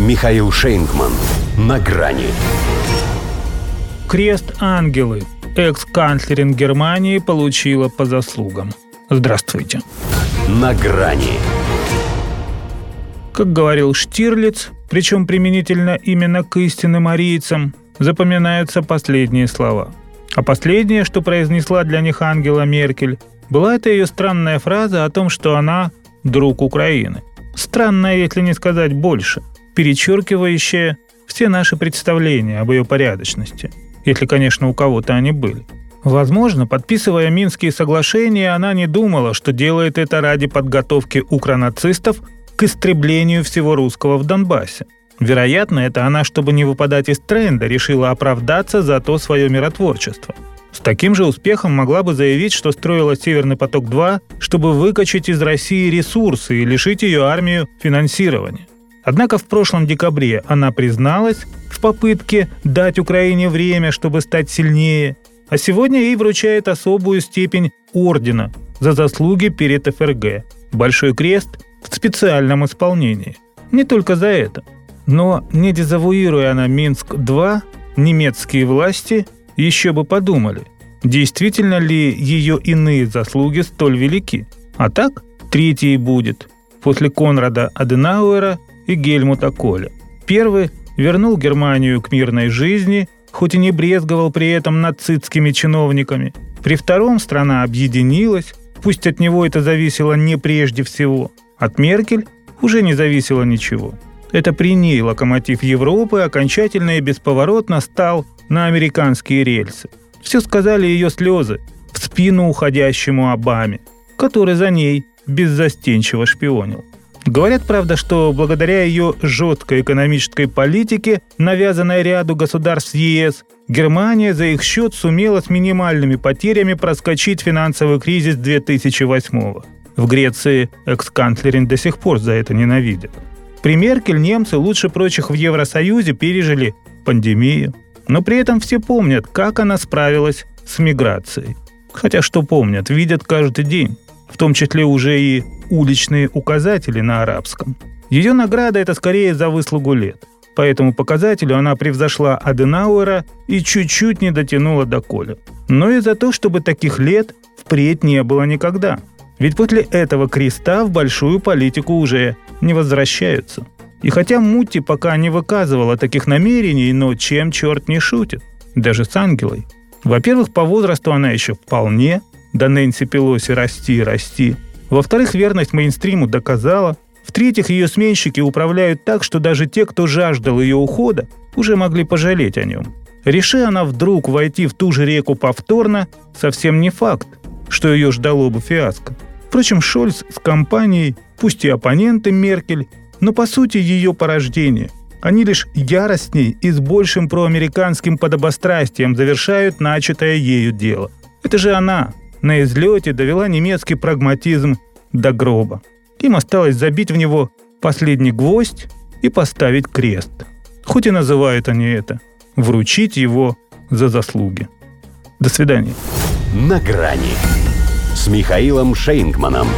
Михаил Шейнгман. На грани. Крест ангелы. Экс-канцлерин Германии получила по заслугам. Здравствуйте. На грани. Как говорил Штирлиц, причем применительно именно к истинным арийцам, запоминаются последние слова. А последнее, что произнесла для них Ангела Меркель, была это ее странная фраза о том, что она друг Украины. Странная, если не сказать больше, перечеркивающая все наши представления об ее порядочности, если, конечно, у кого-то они были. Возможно, подписывая Минские соглашения, она не думала, что делает это ради подготовки укронацистов к истреблению всего русского в Донбассе. Вероятно, это она, чтобы не выпадать из тренда, решила оправдаться за то свое миротворчество – с таким же успехом могла бы заявить, что строила «Северный поток-2», чтобы выкачать из России ресурсы и лишить ее армию финансирования. Однако в прошлом декабре она призналась в попытке дать Украине время, чтобы стать сильнее, а сегодня ей вручает особую степень ордена за заслуги перед ФРГ – Большой крест в специальном исполнении. Не только за это. Но не дезавуируя она Минск-2, немецкие власти – еще бы подумали, действительно ли ее иные заслуги столь велики. А так, третий будет, после Конрада Аденауэра и Гельмута Коля. Первый вернул Германию к мирной жизни, хоть и не брезговал при этом нацистскими чиновниками. При втором страна объединилась, пусть от него это зависело не прежде всего. От Меркель уже не зависело ничего. Это при ней локомотив Европы окончательно и бесповоротно стал на американские рельсы. Все сказали ее слезы в спину уходящему Обаме, который за ней беззастенчиво шпионил. Говорят, правда, что благодаря ее жесткой экономической политике, навязанной ряду государств ЕС, Германия за их счет сумела с минимальными потерями проскочить финансовый кризис 2008 -го. В Греции экс-канцлерин до сих пор за это ненавидят. При Меркель немцы лучше прочих в Евросоюзе пережили пандемию, но при этом все помнят, как она справилась с миграцией. Хотя что помнят, видят каждый день, в том числе уже и уличные указатели на арабском. Ее награда – это скорее за выслугу лет. По этому показателю она превзошла Аденауэра и чуть-чуть не дотянула до Коля. Но и за то, чтобы таких лет впредь не было никогда. Ведь после этого креста в большую политику уже не возвращаются. И хотя Мутти пока не выказывала таких намерений, но чем черт не шутит? Даже с Ангелой. Во-первых, по возрасту она еще вполне, до Нэнси Пелоси расти и расти. Во-вторых, верность мейнстриму доказала. В-третьих, ее сменщики управляют так, что даже те, кто жаждал ее ухода, уже могли пожалеть о нем. Реши она вдруг войти в ту же реку повторно, совсем не факт, что ее ждало бы фиаско. Впрочем, Шольц с компанией, пусть и оппоненты Меркель, но по сути ее порождение. Они лишь яростней и с большим проамериканским подобострастием завершают начатое ею дело. Это же она на излете довела немецкий прагматизм до гроба. Им осталось забить в него последний гвоздь и поставить крест. Хоть и называют они это – вручить его за заслуги. До свидания. На грани с Михаилом Шейнгманом.